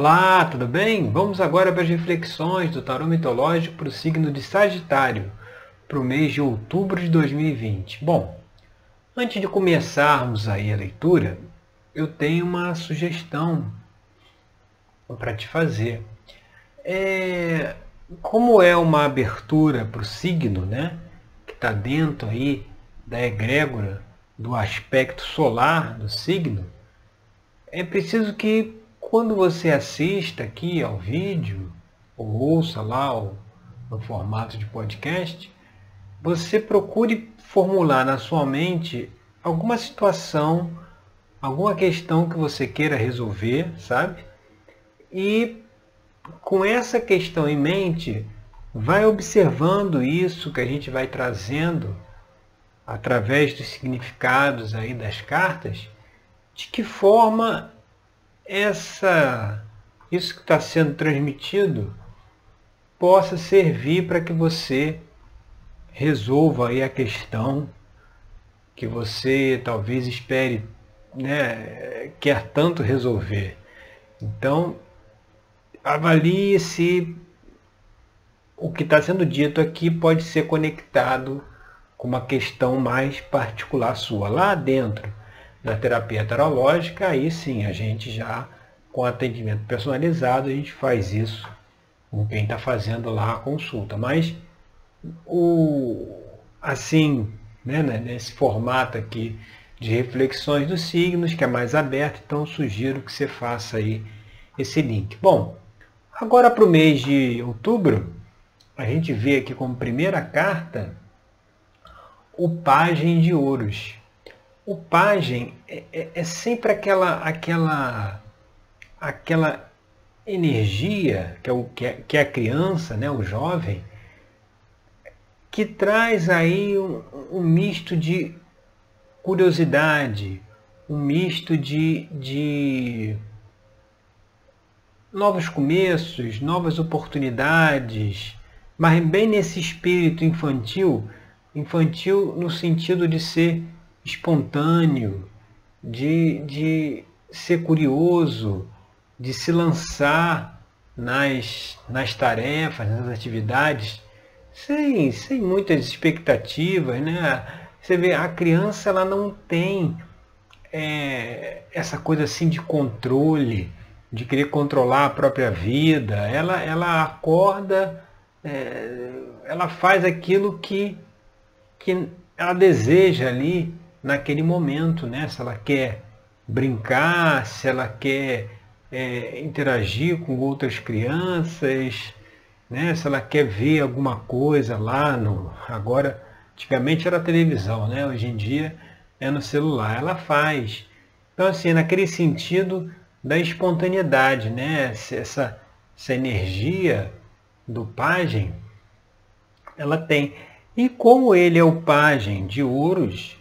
Olá, tudo bem? Vamos agora para as reflexões do tarô mitológico para o signo de Sagitário, para o mês de outubro de 2020. Bom, antes de começarmos aí a leitura, eu tenho uma sugestão para te fazer. É, como é uma abertura para o signo, né, que está dentro aí da egrégora do aspecto solar do signo, é preciso que quando você assista aqui ao vídeo, ou ouça lá o, no formato de podcast, você procure formular na sua mente alguma situação, alguma questão que você queira resolver, sabe? E com essa questão em mente, vai observando isso que a gente vai trazendo através dos significados aí das cartas, de que forma essa isso que está sendo transmitido possa servir para que você resolva aí a questão que você talvez espere, né, quer tanto resolver. Então, avalie se o que está sendo dito aqui pode ser conectado com uma questão mais particular sua. Lá dentro da terapia tarológica, aí sim, a gente já, com atendimento personalizado, a gente faz isso com quem está fazendo lá a consulta. Mas, o, assim, né, né, nesse formato aqui de reflexões dos signos, que é mais aberto, então sugiro que você faça aí esse link. Bom, agora para o mês de outubro, a gente vê aqui como primeira carta o Pagem de Ouros o pajem é, é, é, sempre aquela, aquela, aquela energia que é, o, que, é, que é a criança, né, o jovem, que traz aí um, um misto de curiosidade, um misto de, de novos começos, novas oportunidades, mas bem nesse espírito infantil, infantil no sentido de ser espontâneo, de, de ser curioso, de se lançar nas, nas tarefas, nas atividades, sem, sem muitas expectativas. Né? Você vê, a criança ela não tem é, essa coisa assim de controle, de querer controlar a própria vida. Ela, ela acorda, é, ela faz aquilo que, que ela deseja ali naquele momento, né? Se ela quer brincar, se ela quer é, interagir com outras crianças, né? Se ela quer ver alguma coisa lá no agora, antigamente era televisão, né? Hoje em dia é no celular, ela faz. Então assim, naquele sentido da espontaneidade, né? Essa, essa energia do pajem, ela tem. E como ele é o pajem de ouros,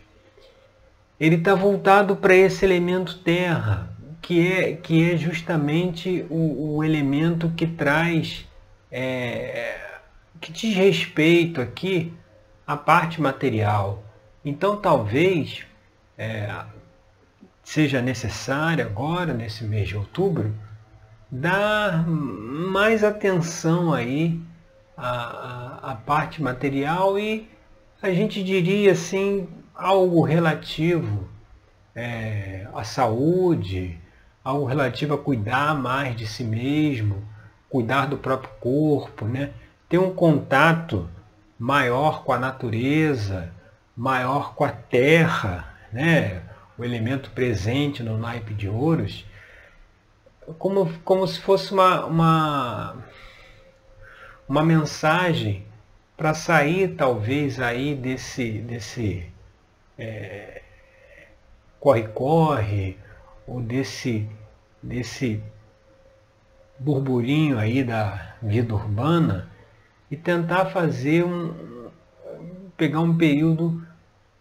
ele está voltado para esse elemento terra, que é, que é justamente o, o elemento que traz, é, que diz respeito aqui à parte material. Então talvez é, seja necessário agora, nesse mês de outubro, dar mais atenção aí à, à, à parte material e a gente diria assim, algo relativo é, à saúde, algo relativo a cuidar mais de si mesmo, cuidar do próprio corpo, né? ter um contato maior com a natureza, maior com a terra, né? o elemento presente no naipe de ouros, como, como se fosse uma, uma, uma mensagem para sair talvez aí desse, desse corre-corre, é, ou desse, desse burburinho aí da vida urbana e tentar fazer um. pegar um período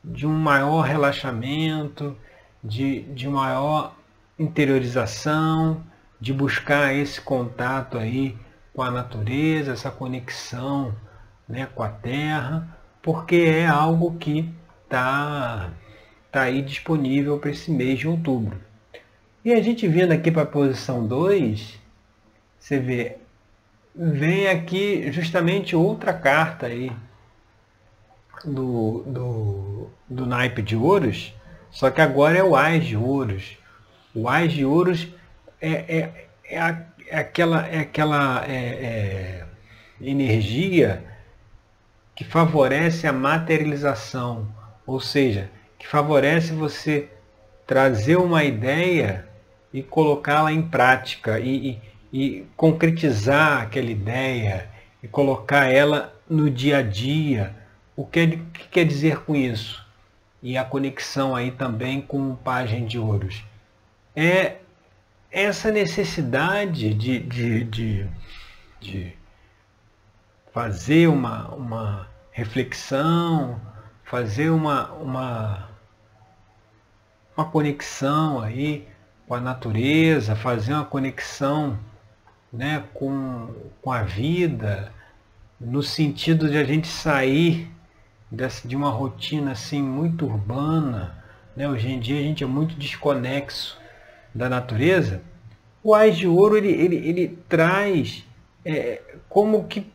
de um maior relaxamento, de, de maior interiorização, de buscar esse contato aí com a natureza, essa conexão né, com a terra, porque é algo que está tá aí disponível para esse mês de outubro. E a gente vindo aqui para a posição 2, você vê, vem aqui justamente outra carta aí do, do, do naipe de ouros, só que agora é o Ás de ouros. O Ás de ouros é, é, é, a, é aquela, é aquela é, é, energia que favorece a materialização, ou seja, que favorece você trazer uma ideia e colocá-la em prática e, e, e, concretizar aquela ideia e colocar ela no dia a dia. O que, que quer dizer com isso? E a conexão aí também com o Pagem de Ouros. É essa necessidade de, de, de, de fazer uma, uma reflexão, fazer uma, uma, uma conexão aí com a natureza, fazer uma conexão né, com, com a vida, no sentido de a gente sair dessa, de uma rotina assim muito urbana. Né? Hoje em dia a gente é muito desconexo da natureza. O Ais de Ouro ele, ele, ele traz é, como que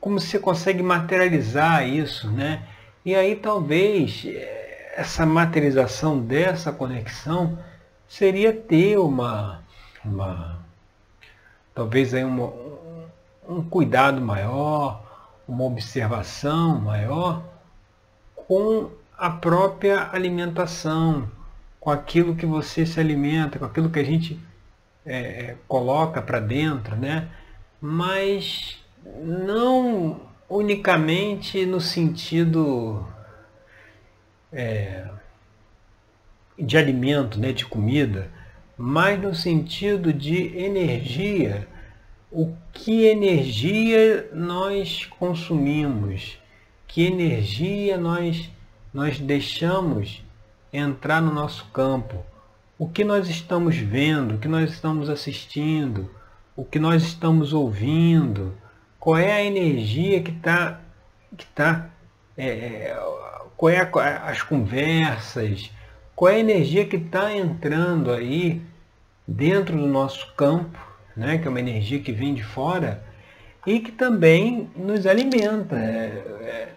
como você consegue materializar isso, né? E aí talvez é, essa materialização dessa conexão seria ter uma, uma talvez aí uma, um cuidado maior, uma observação maior com a própria alimentação, com aquilo que você se alimenta, com aquilo que a gente é, coloca para dentro, né? Mas não unicamente no sentido é, de alimento, né, de comida, mas no sentido de energia. O que energia nós consumimos? Que energia nós, nós deixamos entrar no nosso campo? O que nós estamos vendo? O que nós estamos assistindo? O que nós estamos ouvindo? Qual é a energia que está. Que tá, é, qual é a, as conversas? qual é a energia que está entrando aí dentro do nosso campo, né, que é uma energia que vem de fora e que também nos alimenta. É, é,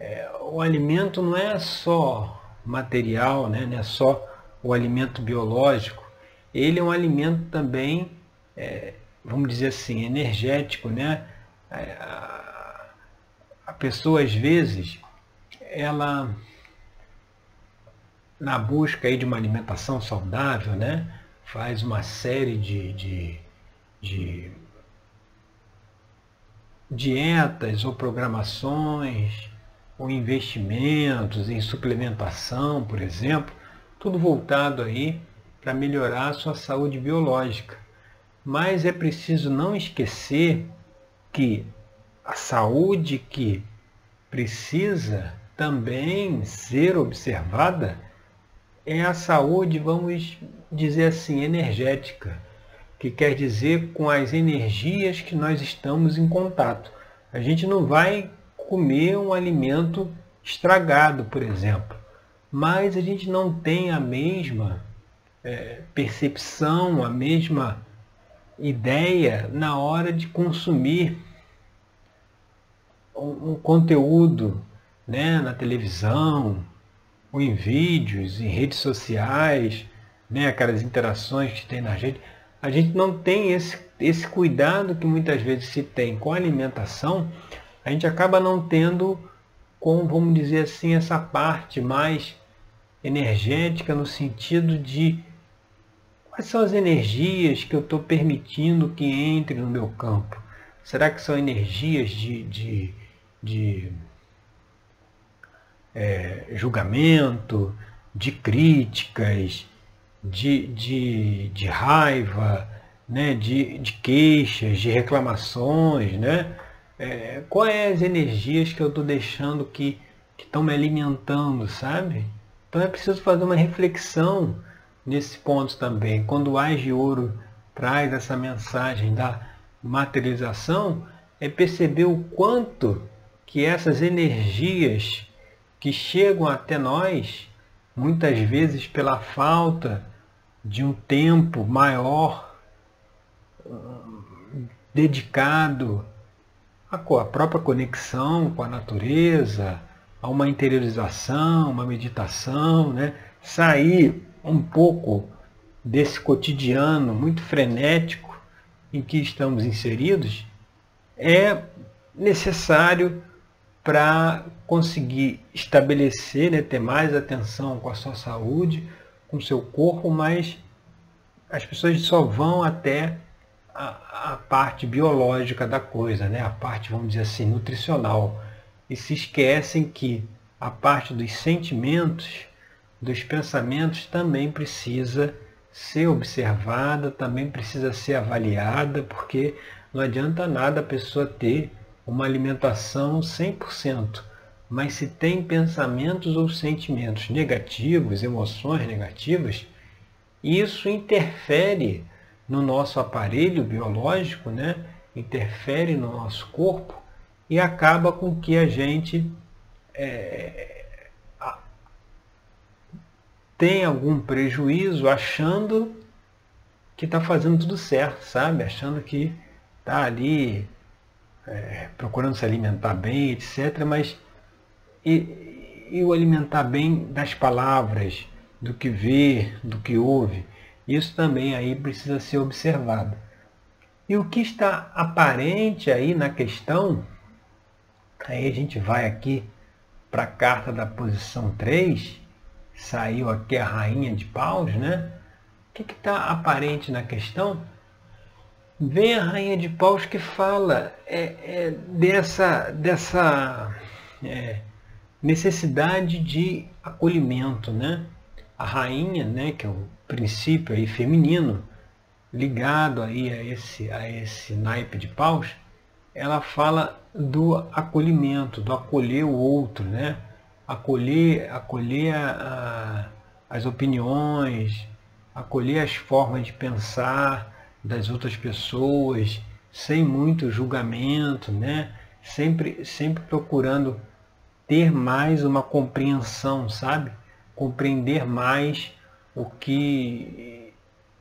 é, o alimento não é só material, né, não é só o alimento biológico, ele é um alimento também, é, vamos dizer assim, energético. Né? É, a, pessoa às vezes ela na busca aí de uma alimentação saudável, né? faz uma série de, de, de dietas ou programações ou investimentos em suplementação, por exemplo, tudo voltado aí para melhorar a sua saúde biológica. Mas é preciso não esquecer que a saúde que precisa também ser observada é a saúde, vamos dizer assim, energética, que quer dizer com as energias que nós estamos em contato. A gente não vai comer um alimento estragado, por exemplo, mas a gente não tem a mesma é, percepção, a mesma ideia na hora de consumir um, conteúdo né, na televisão, ou em vídeos, em redes sociais, né, aquelas interações que tem na gente, a gente não tem esse, esse cuidado que muitas vezes se tem com a alimentação, a gente acaba não tendo, com, vamos dizer assim, essa parte mais energética no sentido de quais são as energias que eu estou permitindo que entre no meu campo. Será que são energias de, de, de é, julgamento, de críticas, de, de, de raiva, né, de, de queixas, de reclamações, né? É, quais é as energias que eu estou deixando que estão me alimentando, sabe? Então é preciso fazer uma reflexão nesse ponto também. Quando o Ais de Ouro traz essa mensagem da materialização, é perceber o quanto que essas energias que chegam até nós, muitas vezes pela falta de um tempo maior dedicado à própria conexão com a natureza, a uma interiorização, uma meditação, né? sair um pouco desse cotidiano muito frenético em que estamos inseridos, é necessário para conseguir estabelecer, né, ter mais atenção com a sua saúde, com o seu corpo, mas as pessoas só vão até a, a, parte biológica da coisa, né? a parte, vamos dizer assim, nutricional. E se esquecem que a parte dos sentimentos, dos pensamentos, também precisa ser observada, também precisa ser avaliada, porque não adianta nada a pessoa ter uma alimentação 100%, mas se tem pensamentos ou sentimentos negativos, emoções negativas, isso interfere no nosso aparelho biológico, né? interfere no nosso corpo e acaba com que a gente é, tem algum prejuízo achando que está fazendo tudo certo, sabe? Achando que está ali é, procurando se alimentar bem, etc. Mas e, e o alimentar bem das palavras, do que vê, do que ouve, isso também aí precisa ser observado. E o que está aparente aí na questão, aí a gente vai aqui para a carta da posição 3, saiu aqui a rainha de paus, né? O que está aparente na questão? Vem a rainha de paus que fala é, é, dessa, dessa é, necessidade de acolhimento, né? A rainha, né, que é o princípio aí feminino, ligado aí a esse, a esse naipe de paus, ela fala do acolhimento, do acolher o outro, né? acolher, acolher a, a, as opiniões, acolher as formas de pensar das outras pessoas, sem muito julgamento, né? sempre, sempre procurando ter mais uma compreensão, sabe? Compreender mais o que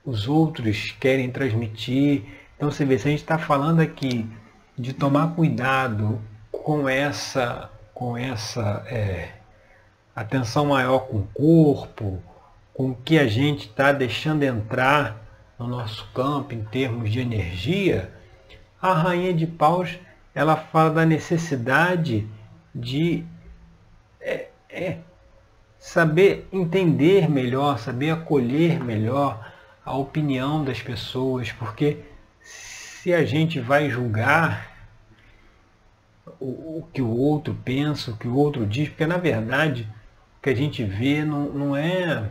os outros querem transmitir. Então você vê, se a gente está falando aqui de tomar cuidado com essa com essa é, atenção maior com o corpo, com o que a gente está deixando entrar no nosso campo em termos de energia, a rainha de paus ela fala da necessidade de é, é, saber entender melhor, saber acolher melhor a opinião das pessoas, porque se a gente vai julgar o, o, que o outro pensa, o que o outro diz, porque na verdade o que a gente vê não, não é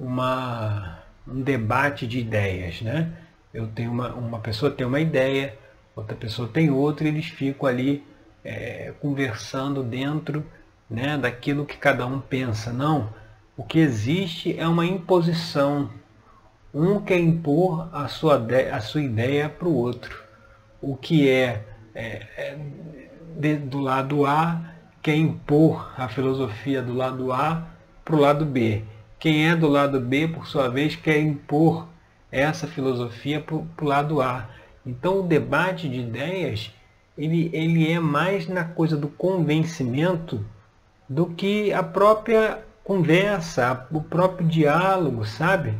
uma, um debate de ideias, né? Eu tenho uma, uma pessoa tem uma ideia, outra pessoa tem outra, e eles ficam ali é, conversando dentro né, daquilo que cada um pensa. Não, o que existe é uma imposição. Um quer impor a sua, a sua ideia para o outro. O que é é, é, do lado A quer impor a filosofia do lado A para o lado B. Quem é do lado B, por sua vez, quer impor essa filosofia para o lado A. Então o debate de ideias ele, ele é mais na coisa do convencimento do que a própria conversa, o próprio diálogo, sabe?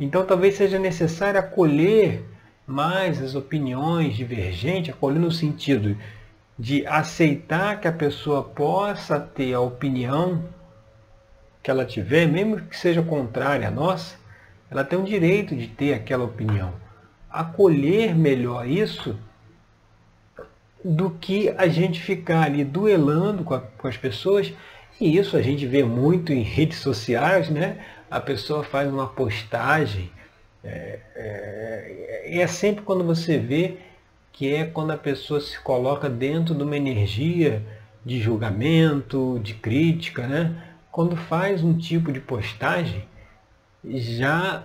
Então talvez seja necessário acolher mais as opiniões divergentes, acolher no sentido de aceitar que a pessoa possa ter a opinião que ela tiver, mesmo que seja contrária à nossa, ela tem o direito de ter aquela opinião. Acolher melhor isso do que a gente ficar ali duelando com, a, com as pessoas. E isso a gente vê muito em redes sociais, né? A pessoa faz uma postagem é, é, é sempre quando você vê que é quando a pessoa se coloca dentro de uma energia de julgamento, de crítica, né? Quando faz um tipo de postagem, já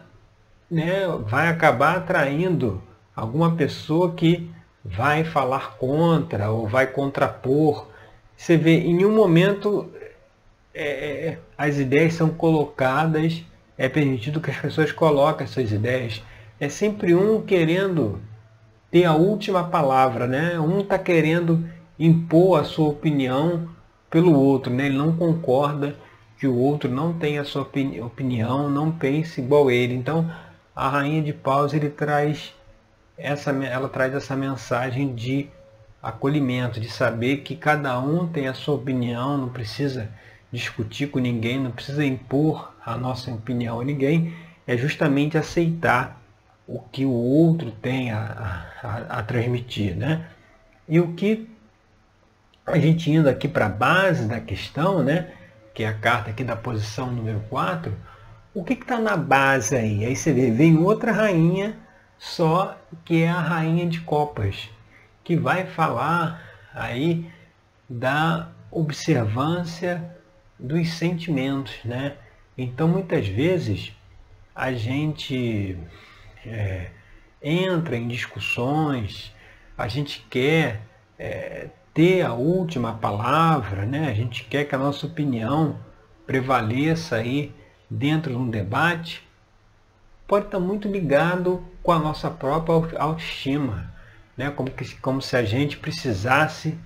né, vai acabar atraindo alguma pessoa que vai falar contra ou vai contrapor. Você vê, em um momento é, é as ideias são colocadas é permitido que as pessoas coloquem suas ideias. é sempre um querendo ter a última palavra, né? Um está querendo impor a sua opinião pelo outro, né? Ele não concorda que o outro não tenha a sua opinião, não pense igual ele. Então, a rainha de paus ele traz essa, ela traz essa mensagem de acolhimento, de saber que cada um tem a sua opinião, não precisa discutir com ninguém, não precisa impor a nossa opinião a ninguém, é justamente aceitar o que o outro tem a, a, a transmitir. Né? E o que a gente indo aqui para a base da questão, né? Que é a carta aqui da posição número 4, o que está na base aí? Aí você vê, vem outra rainha, só que é a rainha de copas, que vai falar aí da observância dos sentimentos, né? Então muitas vezes a gente é, entra em discussões, a gente quer é, ter a última palavra, né? a gente quer que a nossa opinião prevaleça aí dentro de um debate, pode estar muito ligado com a nossa própria autoestima, né? como, que, como se a gente precisasse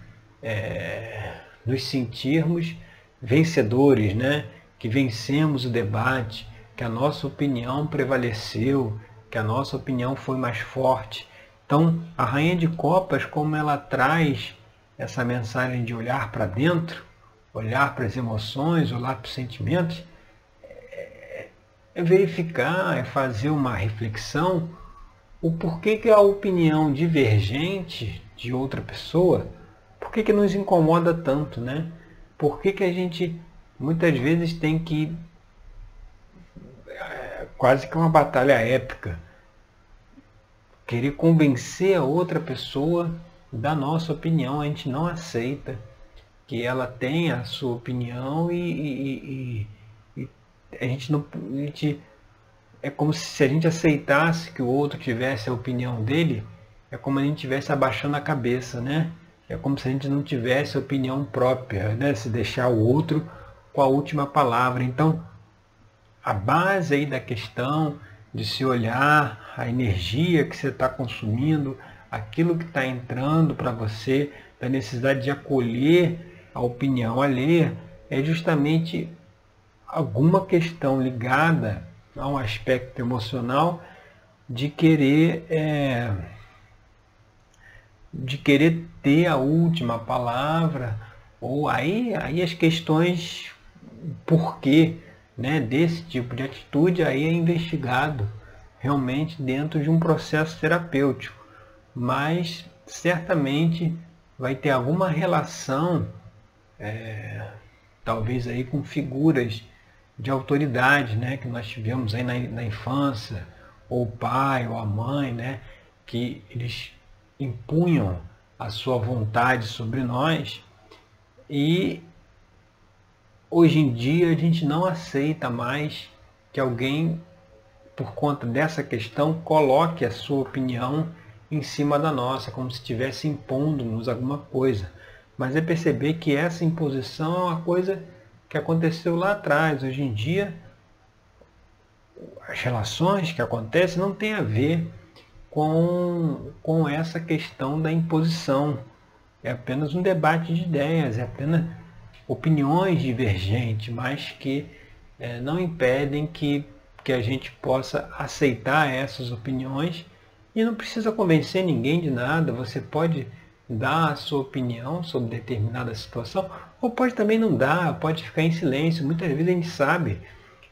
é, nos sentirmos vencedores, né? que vencemos o debate, que a nossa opinião prevaleceu, que a nossa opinião foi mais forte. Então, a Rainha de Copas, como ela traz essa mensagem de olhar para dentro, olhar para as emoções, olhar para os sentimentos, é, é verificar, é fazer uma reflexão o porquê que a opinião divergente de outra pessoa, por que, nos incomoda tanto, né? Por que, a gente muitas vezes tem que quase que uma batalha épica. Querer convencer a outra pessoa da nossa opinião, a gente não aceita que ela tenha a sua opinião e, e, e, e a gente não. A gente, é como se a gente aceitasse que o outro tivesse a opinião dele, é como a gente estivesse abaixando a cabeça, né? É como se a gente não tivesse opinião própria, né? Se deixar o outro com a última palavra. Então, a base aí da questão de se olhar a energia que você está consumindo, aquilo que está entrando para você, da necessidade de acolher a opinião alheia, é justamente alguma questão ligada a um aspecto emocional de querer é, de querer ter a última palavra ou aí aí as questões por quê né, desse tipo de atitude aí é investigado realmente dentro de um processo terapêutico, mas certamente vai ter alguma relação, é, talvez aí com figuras de autoridade, né, que nós tivemos aí na, na infância, ou o pai ou a mãe, né, que eles impunham a sua vontade sobre nós. E hoje em dia a gente não aceita mais que alguém, por conta dessa questão, coloque a sua opinião em cima da nossa, como se estivesse impondo-nos alguma coisa. Mas é perceber que essa imposição é uma coisa que aconteceu lá atrás. Hoje em dia, as relações que acontecem não tem a ver com, com essa questão da imposição. É apenas um debate de ideias, é apenas opiniões divergentes, mas que é, não impedem que, que a gente possa aceitar essas opiniões e não precisa convencer ninguém de nada, você pode dar a sua opinião sobre determinada situação, ou pode também não dar, pode ficar em silêncio. Muitas vezes a gente sabe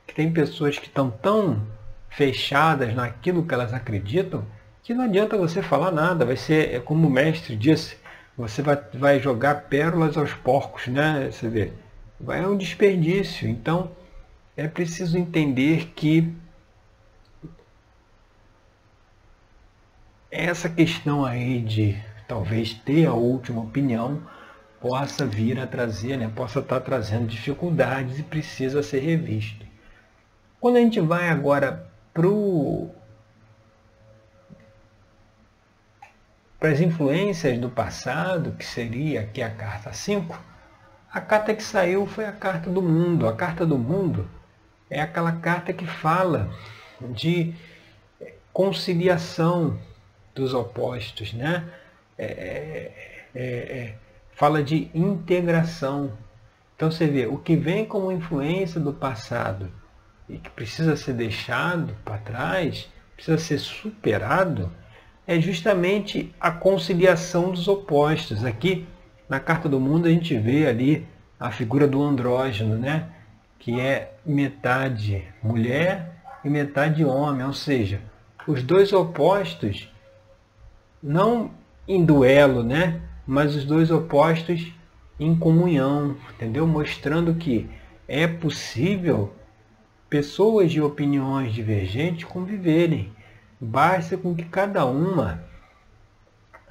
que tem pessoas que estão tão fechadas naquilo que elas acreditam que não adianta você falar nada, vai ser, é como o mestre disse, você vai, vai jogar pérolas aos porcos, né? Você vê, vai é um desperdício. Então, é preciso entender que essa questão aí de talvez ter a última opinião possa vir a trazer, né, possa estar trazendo dificuldades e precisa ser revisto. Quando a gente vai agora para as influências do passado, que seria aqui a carta 5, a carta que saiu foi a carta do mundo. A carta do mundo é aquela carta que fala de conciliação dos opostos, né? É, é, é, é, fala de integração. Então você vê, o que vem como influência do passado e que precisa ser deixado para trás, precisa ser superado, é justamente a conciliação dos opostos. Aqui na Carta do Mundo a gente vê ali a figura do andrógeno, né? que é metade mulher e metade homem, ou seja, os dois opostos não em duelo, né? mas os dois opostos em comunhão, entendeu? Mostrando que é possível pessoas de opiniões divergentes conviverem. Basta com que cada uma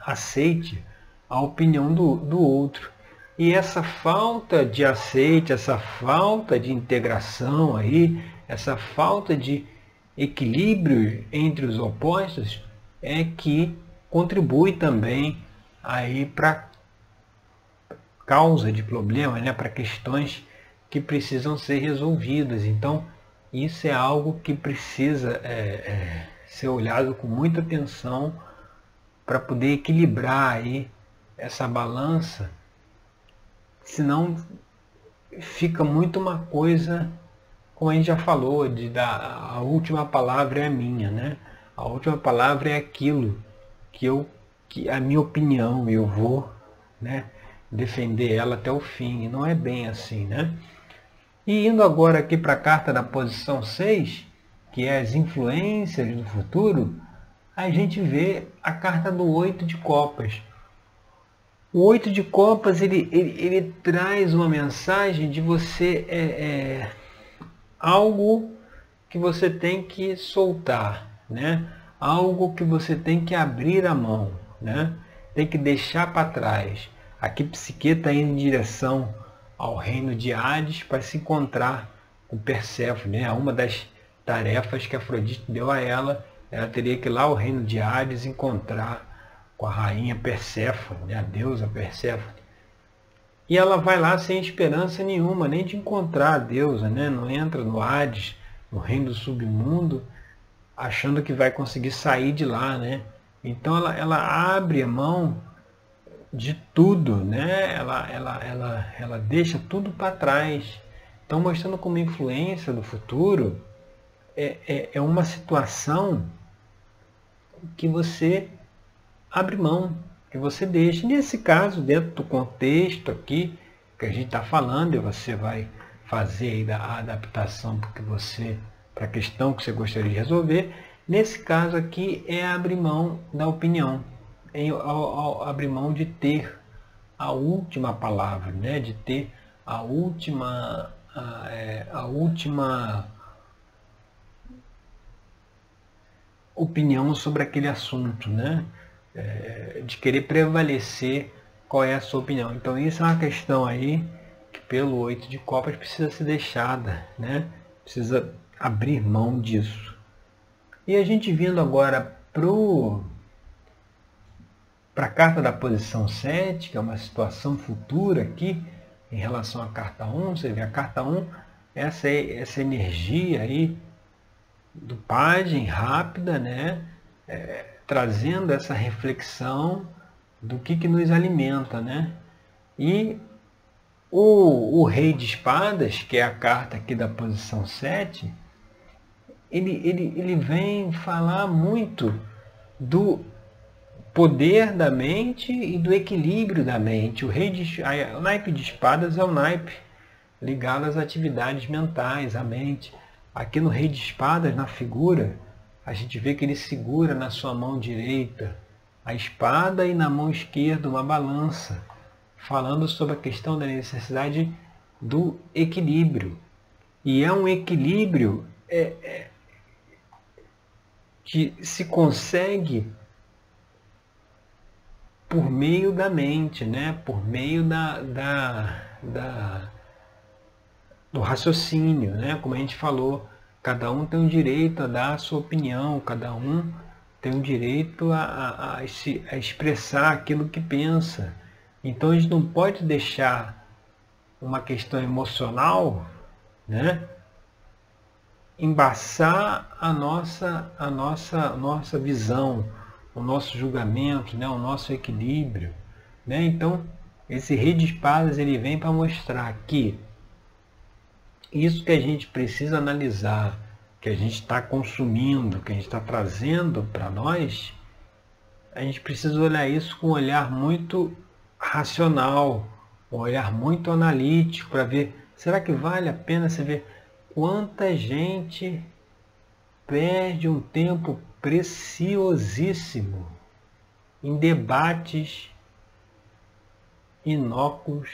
aceite a opinião do, do outro. E essa falta de aceite, essa falta de integração aí, essa falta de equilíbrio entre os opostos é que contribui também aí para causa de problemas, né, para questões que precisam ser resolvidas. Então, isso é algo que precisa é, é, ser olhado com muita atenção para poder equilibrar aí essa balança, senão fica muito uma coisa, como a gente já falou, de da a última palavra é a minha, né? A última palavra é aquilo que eu que a minha opinião eu vou, né, defender ela até o fim. E não é bem assim, né? E indo agora aqui para a carta da posição 6, que é as influências do futuro, a gente vê a carta do oito de copas. O oito de copas ele, ele, ele traz uma mensagem de você é, é, algo que você tem que soltar, né? Algo que você tem que abrir a mão, né? tem que deixar para trás. Aqui Psique está indo em direção ao reino de Hades para se encontrar com Perséfone. Né? Uma das tarefas que Afrodite deu a ela, ela teria que ir lá ao reino de Hades encontrar com a rainha Perséfone, né? a deusa Perséfone. E ela vai lá sem esperança nenhuma, nem de encontrar a deusa, né? não entra no Hades, no reino do submundo, achando que vai conseguir sair de lá. Né? Então ela, ela abre a mão de tudo, né? Ela, ela, ela, ela deixa tudo para trás. Então, mostrando como influência do futuro é, é, é uma situação que você abre mão, que você deixa. Nesse caso, dentro do contexto aqui que a gente está falando, e você vai fazer a adaptação porque você para a questão que você gostaria de resolver. Nesse caso aqui é abrir mão da opinião, ao abrir mão de ter a última palavra, né? de ter a última, a, é, a última opinião sobre aquele assunto, né? É, de querer prevalecer qual é a sua opinião. Então isso é uma questão aí que pelo oito de copas precisa ser deixada, né? Precisa abrir mão disso. E a gente vindo agora para a carta da posição 7, que é uma situação futura aqui, em relação à carta 1, você vê a carta 1, essa, essa energia aí do pajem rápida, né? É, trazendo essa reflexão do que, que nos alimenta, né? E o, o rei de espadas, que é a carta aqui da posição 7, ele, ele, ele vem falar muito do poder da mente e do equilíbrio da mente. O, rei de, o naipe de espadas é o naipe ligado às atividades mentais, à mente. Aqui no rei de espadas, na figura, a gente vê que ele segura na sua mão direita a espada e na mão esquerda uma balança, falando sobre a questão da necessidade do equilíbrio. E é um equilíbrio é, é, que se consegue por meio da mente, né? por meio da, da, da, do raciocínio, né? como a gente falou. Cada um tem o direito a dar a sua opinião, cada um tem o direito a, a, a, a expressar aquilo que pensa. Então a gente não pode deixar uma questão emocional né? Embaçar a nossa, a nossa, nossa visão, o nosso julgamento, né? o nosso equilíbrio. Né? Então, esse rei de espadas ele vem para mostrar que isso que a gente precisa analisar, que a gente está consumindo, que a gente está trazendo para nós, a gente precisa olhar isso com um olhar muito racional, um olhar muito analítico para ver, será que vale a pena você ver quanta gente perde um tempo preciosíssimo em debates inócuos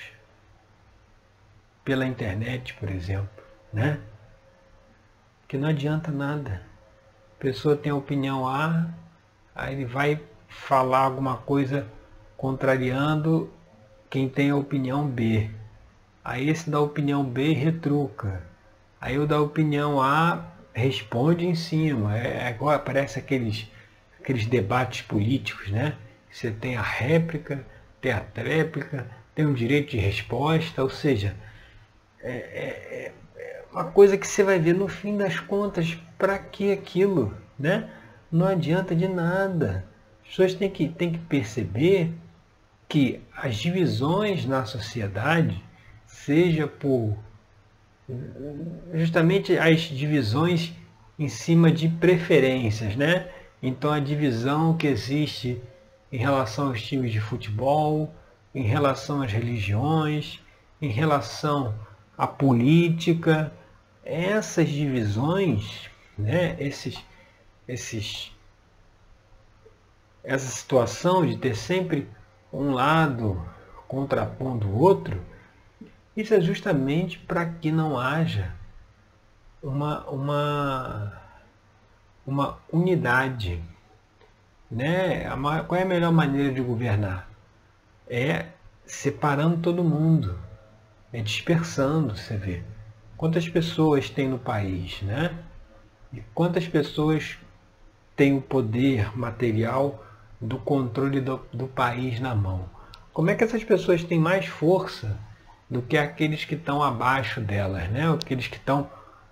pela internet, por exemplo, né? Que não adianta nada. A pessoa tem a opinião A, aí ele vai falar alguma coisa contrariando quem tem a opinião B. Aí esse da opinião B retruca. Aí o da opinião A responde em cima. É, agora aparece aqueles, aqueles debates políticos, né? Você tem a réplica, tem a tréplica, tem um direito de resposta, ou seja, é, é, é uma coisa que você vai ver no fim das contas, para que aquilo? Né? Não adianta de nada. As pessoas têm que, têm que perceber que as divisões na sociedade, seja por justamente as divisões em cima de preferências, né? Então a divisão que existe em relação aos times de futebol, em relação às religiões, em relação à política, essas divisões, né, esses, esses, essa situação de ter sempre um lado contrapondo o outro, isso é justamente para que não haja uma, uma, uma unidade né? Qual é a melhor maneira de governar? É separando todo mundo, é dispersando, você vê. Quantas pessoas tem no país, né? E quantas pessoas têm o poder material do controle do, do país na mão? Como é que essas pessoas têm mais força do que aqueles que estão abaixo delas, né? Aqueles que estão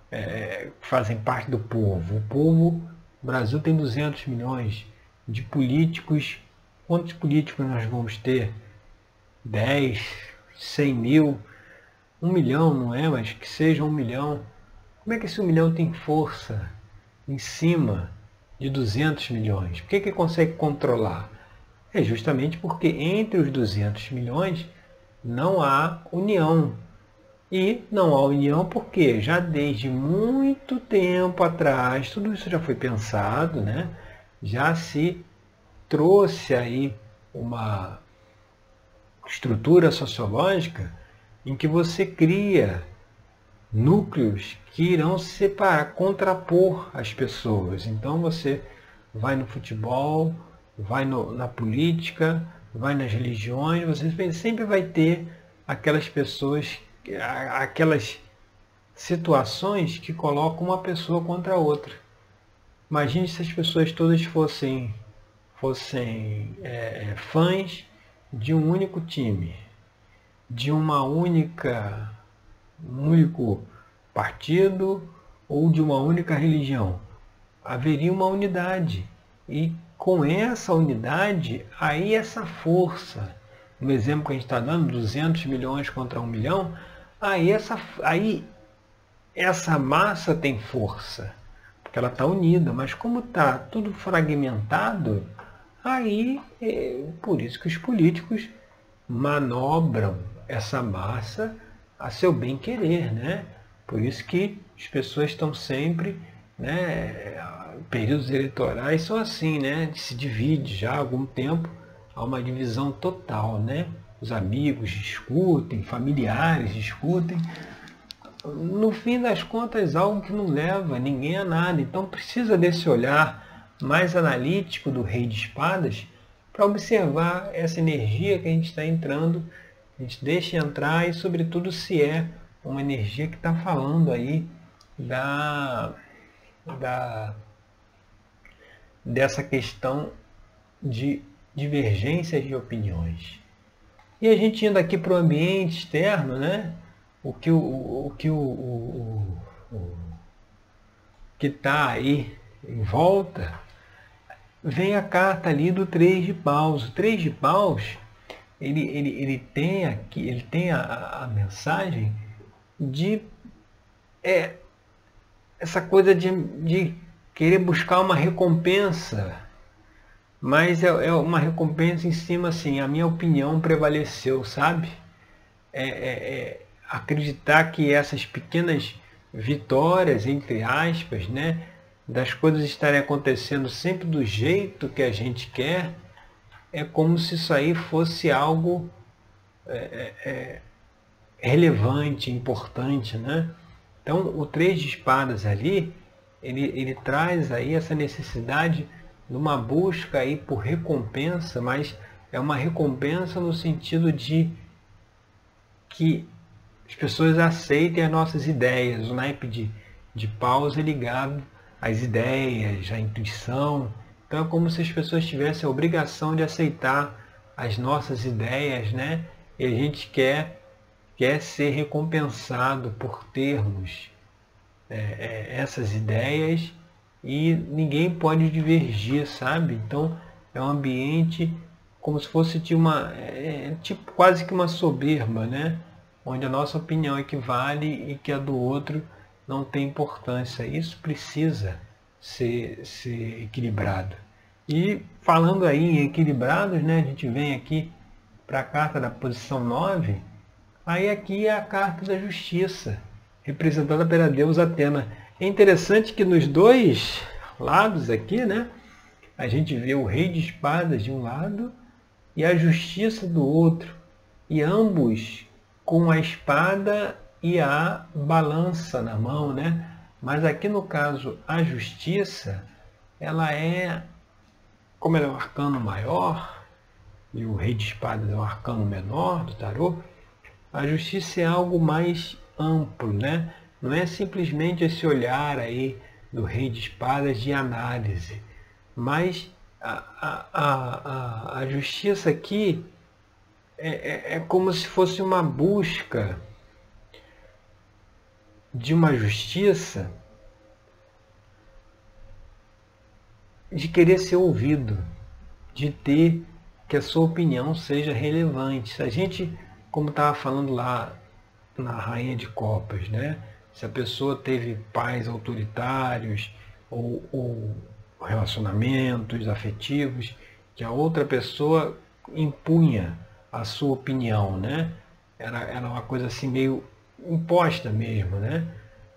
é, fazem parte do povo. O povo, o Brasil tem 200 milhões de políticos. Quantos políticos nós vamos ter? 10, 100 mil, um milhão, não é? Mas que seja um milhão. Como é que esse um milhão tem força em cima de 200 milhões? Por que, que consegue controlar? É justamente porque entre os 200 milhões não há união. E não há união porque já desde muito tempo atrás, tudo isso já foi pensado, né? já se trouxe aí uma estrutura sociológica em que você cria núcleos que irão separar, contrapor as pessoas. Então você vai no futebol, vai no, na política, vai nas religiões, você sempre vai ter aquelas pessoas, aquelas situações que colocam uma pessoa contra a outra. Imagine se as pessoas todas fossem, fossem é, fãs de um único time, de uma única, um único partido ou de uma única religião. Haveria uma unidade. E com essa unidade, aí essa força, no exemplo que a gente está dando, 200 milhões contra 1 milhão, aí essa, aí essa massa tem força porque ela está unida, mas como está tudo fragmentado, aí é por isso que os políticos manobram essa massa a seu bem querer, né? Por isso que as pessoas estão sempre, né? Períodos eleitorais são assim, né? Se divide já há algum tempo, há uma divisão total, né? Os amigos discutem, familiares discutem, no fim das contas, algo que não leva ninguém a nada. Então precisa desse olhar mais analítico do rei de espadas para observar essa energia que a gente está entrando, a gente deixa entrar e sobretudo se é uma energia que está falando aí da, da dessa questão de divergências de opiniões. E a gente indo aqui para o ambiente externo, né? o que o, o, que o, o, que está aí em volta, vem a carta ali do três de paus. O três de paus, ele, ele, ele tem aqui, ele tem a, a mensagem de é, essa coisa de, de querer buscar uma recompensa, mas é, é, uma recompensa em cima, assim, a minha opinião prevaleceu, sabe? É, é, é acreditar que essas pequenas vitórias, entre aspas, né, das coisas estarem acontecendo sempre do jeito que a gente quer, é como se isso aí fosse algo é, é, relevante, importante, né? Então, o três de espadas ali, ele, ele traz aí essa necessidade de uma busca aí por recompensa, mas é uma recompensa no sentido de que as pessoas aceitem as nossas ideias. O naipe de, de paus é ligado às ideias, à intuição. Então é como se as pessoas tivessem a obrigação de aceitar as nossas ideias, né? E a gente quer quer ser recompensado por termos é, é, essas ideias e ninguém pode divergir, sabe? Então é um ambiente como se fosse de uma é, é, tipo quase que uma soberba, né? Onde a nossa opinião equivale e que a do outro não tem importância. Isso precisa ser, ser equilibrado. E falando aí em equilibrados, né? A gente vem aqui para a carta da posição 9, Aí aqui é a carta da justiça, representada pela deusa Atena. É interessante que nos dois lados aqui, né, a gente vê o rei de espadas de um lado e a justiça do outro. E ambos com a espada e a balança na mão, né? Mas aqui no caso a justiça, ela é, como ela é um arcano maior, e o rei de espadas é um arcano menor do tarô, a justiça é algo mais amplo, né? Não é simplesmente esse olhar aí do rei de espadas de análise, mas a, a, a, a justiça aqui é, é, é como se fosse uma busca de uma justiça de querer ser ouvido, de ter que a sua opinião seja relevante. Se a gente como estava falando lá na Rainha de Copas, né? Se a pessoa teve pais autoritários ou, ou relacionamentos afetivos que a outra pessoa impunha a sua opinião, né? Era, era uma coisa assim meio imposta mesmo, né?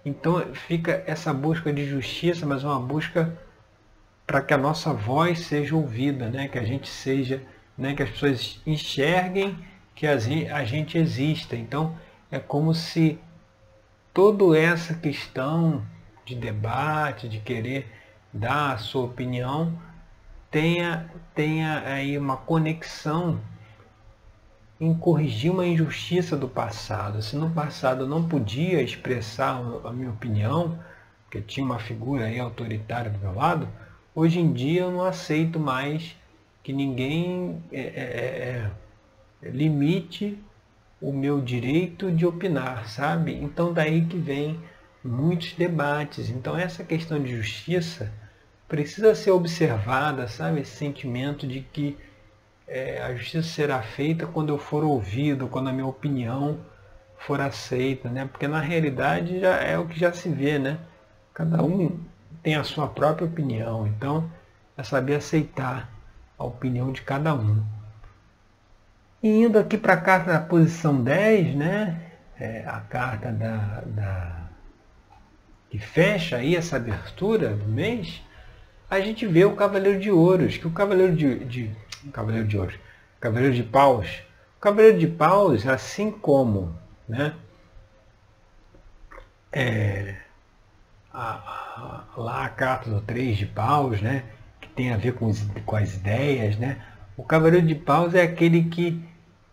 Então fica essa busca de justiça, mas uma busca para que a nossa voz seja ouvida, né? Que a gente seja, né? Que as pessoas enxerguem que a gente exista. Então, é como se toda essa questão de debate, de querer dar a sua opinião, tenha, tenha aí uma conexão em corrigir uma injustiça do passado. Se no passado eu não podia expressar a minha opinião, porque tinha uma figura aí autoritária do meu lado, hoje em dia eu não aceito mais que ninguém é, é, é, limite o meu direito de opinar, sabe? Então daí que vem muitos debates. Então essa questão de justiça precisa ser observada, sabe? Esse sentimento de que é, a justiça será feita quando eu for ouvido, quando a minha opinião for aceita, né? Porque na realidade já é o que já se vê, né? Cada um tem a sua própria opinião, então é saber aceitar a opinião de cada um. E indo aqui para a carta da posição 10, né? É a carta da, da, que fecha aí essa abertura do mês, a gente vê o Cavaleiro de Ouros, que o Cavaleiro de, de Cavaleiro de Ouros, Cavaleiro de Paus, o Cavaleiro de Paus, assim como né, é, a, a, lá a carta do Três de Paus, né, que tem a ver com, com as ideias, né, o Cavaleiro de Paus é aquele que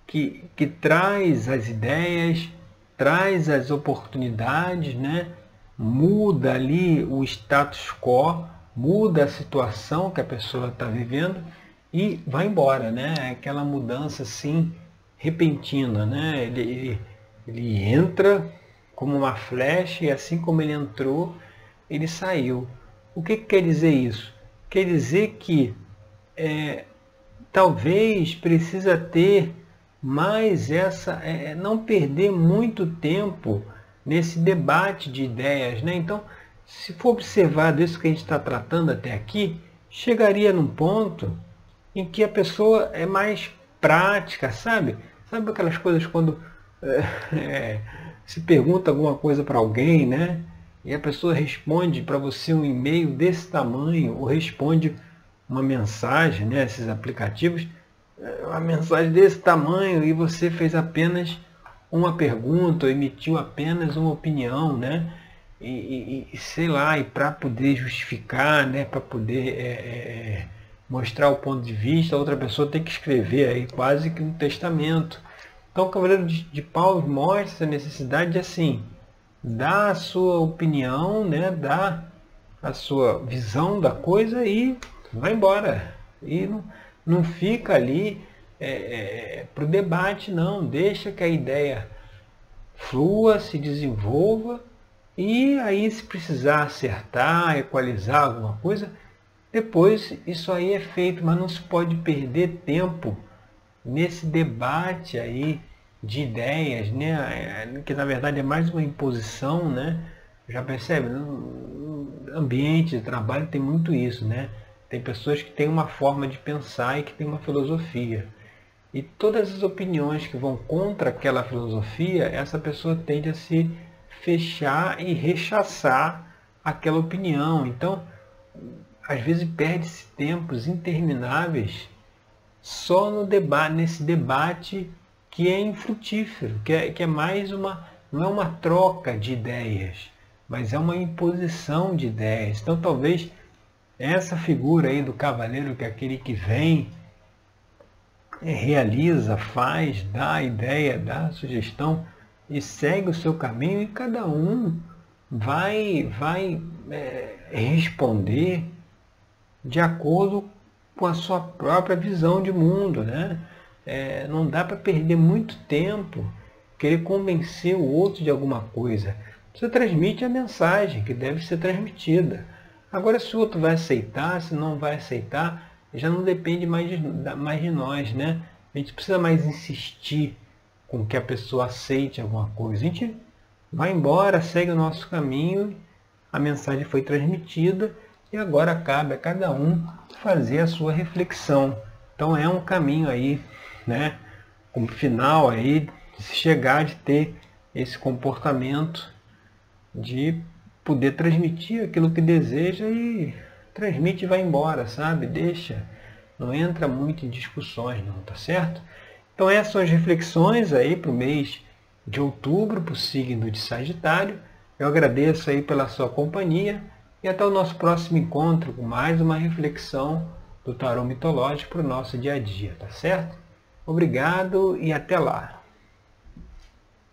que, que traz as ideias, traz as oportunidades, né? muda ali o status quo, muda a situação que a pessoa está vivendo e vai embora, né? É aquela mudança assim repentina, né? Ele, ele, ele entra como uma flecha e assim como ele entrou, ele saiu. O que, que quer dizer isso? Quer dizer que é, talvez precisa ter mais essa, é, não perder muito tempo nesse debate de ideias. Né? Então, se for observado isso que a gente está tratando até aqui, chegaria num ponto em que a pessoa é mais prática, sabe? Sabe aquelas coisas quando é, se pergunta alguma coisa para alguém, né? E a pessoa responde para você um e-mail desse tamanho, ou responde uma mensagem, né? Esses aplicativos, é, uma mensagem desse tamanho e você fez apenas uma pergunta, emitiu apenas uma opinião, né? E, e, e sei lá, e para poder justificar, né? Para poder é, é, mostrar o ponto de vista, outra pessoa tem que escrever aí quase que um testamento. Então o Cavaleiro de, de Paus mostra a necessidade de assim, dar a sua opinião, né, dar a sua visão da coisa e vai embora. E não, não fica ali é, é, para o debate, não. Deixa que a ideia flua, se desenvolva e aí se precisar acertar, equalizar alguma coisa, depois isso aí é feito, mas não se pode perder tempo nesse debate aí de ideias, né? que na verdade é mais uma imposição, né? já percebe? No ambiente de trabalho tem muito isso, né? Tem pessoas que têm uma forma de pensar e que têm uma filosofia. E todas as opiniões que vão contra aquela filosofia, essa pessoa tende a se fechar e rechaçar aquela opinião. Então, às vezes perde-se tempos intermináveis só no debate, nesse debate que é infrutífero, que é, que é mais uma, não é uma troca de ideias, mas é uma imposição de ideias. Então talvez essa figura aí do cavaleiro, que é aquele que vem, é, realiza, faz, dá a ideia, dá a sugestão e segue o seu caminho e cada um vai, vai é, responder de acordo com a sua própria visão de mundo. Né? É, não dá para perder muito tempo querer convencer o outro de alguma coisa. Você transmite a mensagem que deve ser transmitida. Agora, se o outro vai aceitar, se não vai aceitar, já não depende mais de, mais de nós. Né? A gente precisa mais insistir com que a pessoa aceite alguma coisa. A gente vai embora, segue o nosso caminho, a mensagem foi transmitida e agora cabe a cada um fazer a sua reflexão. Então é um caminho aí, né, como final aí, de chegar de ter esse comportamento de poder transmitir aquilo que deseja e transmite e vai embora, sabe? Deixa, não entra muito em discussões não, tá certo? Então essas são as reflexões aí para o mês de outubro, para o signo de Sagitário. Eu agradeço aí pela sua companhia e até o nosso próximo encontro com mais uma reflexão do tarô mitológico para o nosso dia a dia, tá certo? Obrigado e até lá!